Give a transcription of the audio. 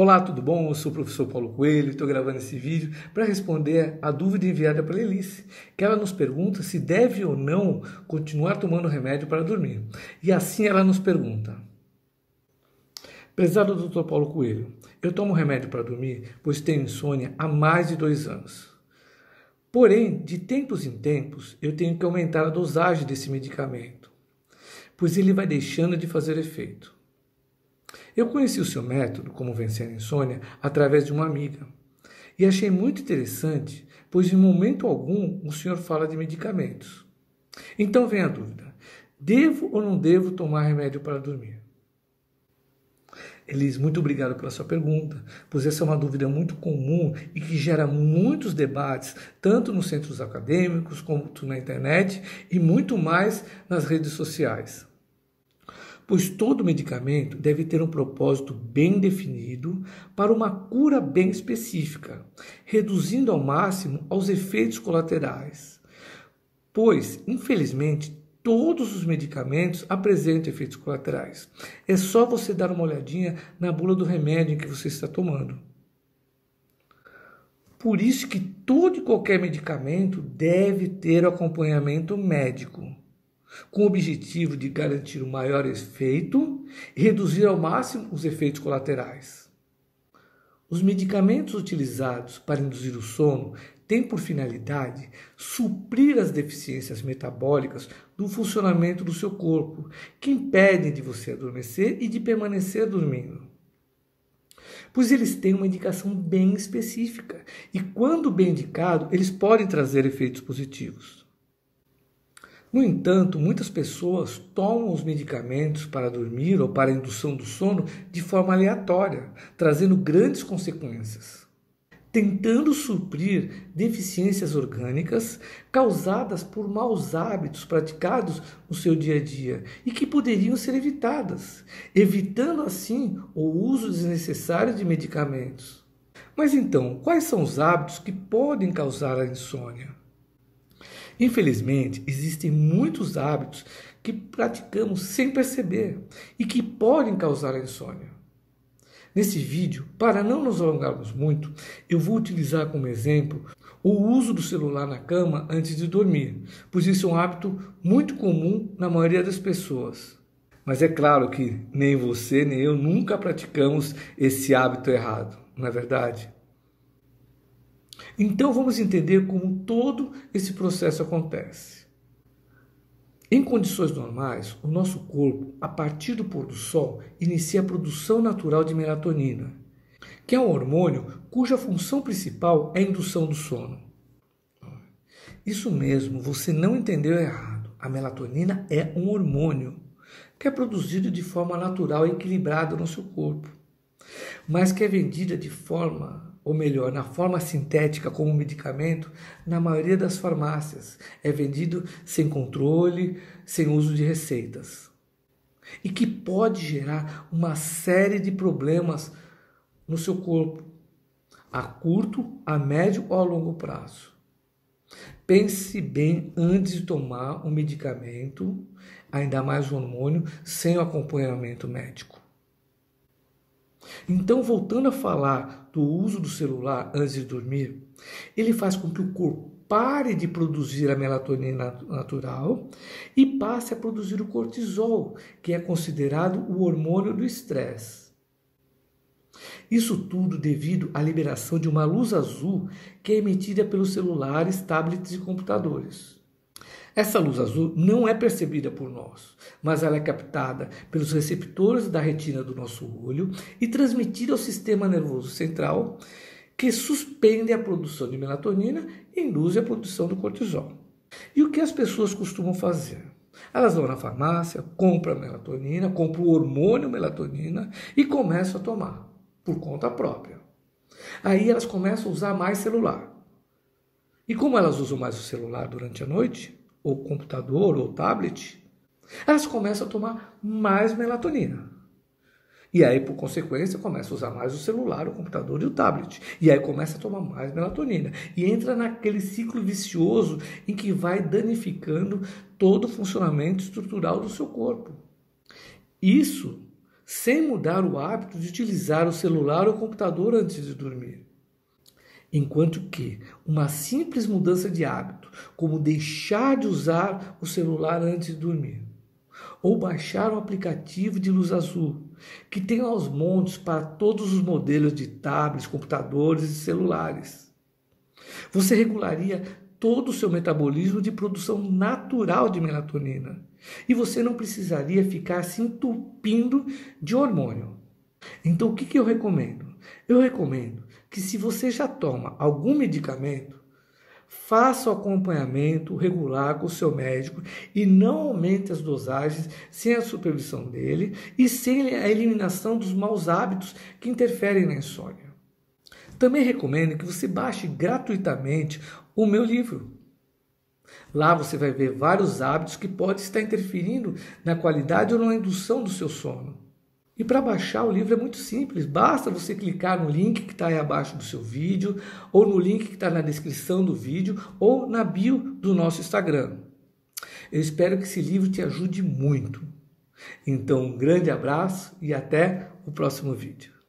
Olá, tudo bom? Eu sou o professor Paulo Coelho estou gravando esse vídeo para responder a dúvida enviada pela Elice, que ela nos pergunta se deve ou não continuar tomando remédio para dormir. E assim ela nos pergunta: Prezado Dr. Paulo Coelho, eu tomo remédio para dormir pois tenho insônia há mais de dois anos. Porém, de tempos em tempos, eu tenho que aumentar a dosagem desse medicamento, pois ele vai deixando de fazer efeito. Eu conheci o seu método, como vencer a insônia, através de uma amiga. E achei muito interessante, pois em momento algum o senhor fala de medicamentos. Então vem a dúvida: devo ou não devo tomar remédio para dormir? Elis, muito obrigado pela sua pergunta, pois essa é uma dúvida muito comum e que gera muitos debates, tanto nos centros acadêmicos, quanto na internet e muito mais nas redes sociais pois todo medicamento deve ter um propósito bem definido para uma cura bem específica, reduzindo ao máximo os efeitos colaterais. Pois, infelizmente, todos os medicamentos apresentam efeitos colaterais. É só você dar uma olhadinha na bula do remédio que você está tomando. Por isso que todo e qualquer medicamento deve ter acompanhamento médico com o objetivo de garantir o um maior efeito e reduzir ao máximo os efeitos colaterais. Os medicamentos utilizados para induzir o sono têm por finalidade suprir as deficiências metabólicas do funcionamento do seu corpo, que impedem de você adormecer e de permanecer dormindo. Pois eles têm uma indicação bem específica e, quando bem indicado, eles podem trazer efeitos positivos. No entanto, muitas pessoas tomam os medicamentos para dormir ou para indução do sono de forma aleatória, trazendo grandes consequências, tentando suprir deficiências orgânicas causadas por maus hábitos praticados no seu dia a dia e que poderiam ser evitadas, evitando assim o uso desnecessário de medicamentos. Mas então, quais são os hábitos que podem causar a insônia? Infelizmente, existem muitos hábitos que praticamos sem perceber e que podem causar insônia. Nesse vídeo, para não nos alongarmos muito, eu vou utilizar como exemplo o uso do celular na cama antes de dormir, pois isso é um hábito muito comum na maioria das pessoas. Mas é claro que nem você nem eu nunca praticamos esse hábito errado, não é verdade? Então vamos entender como todo esse processo acontece. Em condições normais, o nosso corpo, a partir do pôr do sol, inicia a produção natural de melatonina, que é um hormônio cuja função principal é a indução do sono. Isso mesmo, você não entendeu errado. A melatonina é um hormônio que é produzido de forma natural e equilibrada no seu corpo, mas que é vendida de forma ou melhor, na forma sintética como medicamento, na maioria das farmácias. É vendido sem controle, sem uso de receitas. E que pode gerar uma série de problemas no seu corpo, a curto, a médio ou a longo prazo. Pense bem antes de tomar um medicamento, ainda mais um hormônio, sem o acompanhamento médico. Então, voltando a falar do uso do celular antes de dormir, ele faz com que o corpo pare de produzir a melatonina natural e passe a produzir o cortisol, que é considerado o hormônio do estresse. Isso tudo devido à liberação de uma luz azul que é emitida pelos celulares, tablets e computadores. Essa luz azul não é percebida por nós, mas ela é captada pelos receptores da retina do nosso olho e transmitida ao sistema nervoso central, que suspende a produção de melatonina e induz a produção do cortisol. E o que as pessoas costumam fazer? Elas vão na farmácia, compram melatonina, compram o hormônio melatonina e começam a tomar por conta própria. Aí elas começam a usar mais celular. E como elas usam mais o celular durante a noite, ou computador ou tablet, elas começam a tomar mais melatonina. E aí, por consequência, começa a usar mais o celular, o computador e o tablet. E aí começa a tomar mais melatonina. E entra naquele ciclo vicioso em que vai danificando todo o funcionamento estrutural do seu corpo. Isso sem mudar o hábito de utilizar o celular ou computador antes de dormir. Enquanto que uma simples mudança de hábito, como deixar de usar o celular antes de dormir, ou baixar um aplicativo de luz azul, que tem aos montes para todos os modelos de tablets, computadores e celulares. Você regularia todo o seu metabolismo de produção natural de melatonina e você não precisaria ficar se entupindo de hormônio. Então, o que, que eu recomendo? Eu recomendo que, se você já toma algum medicamento, faça o acompanhamento regular com o seu médico e não aumente as dosagens sem a supervisão dele e sem a eliminação dos maus hábitos que interferem na insônia. Também recomendo que você baixe gratuitamente o meu livro. Lá você vai ver vários hábitos que podem estar interferindo na qualidade ou na indução do seu sono. E para baixar o livro é muito simples, basta você clicar no link que está aí abaixo do seu vídeo, ou no link que está na descrição do vídeo, ou na bio do nosso Instagram. Eu espero que esse livro te ajude muito. Então, um grande abraço e até o próximo vídeo.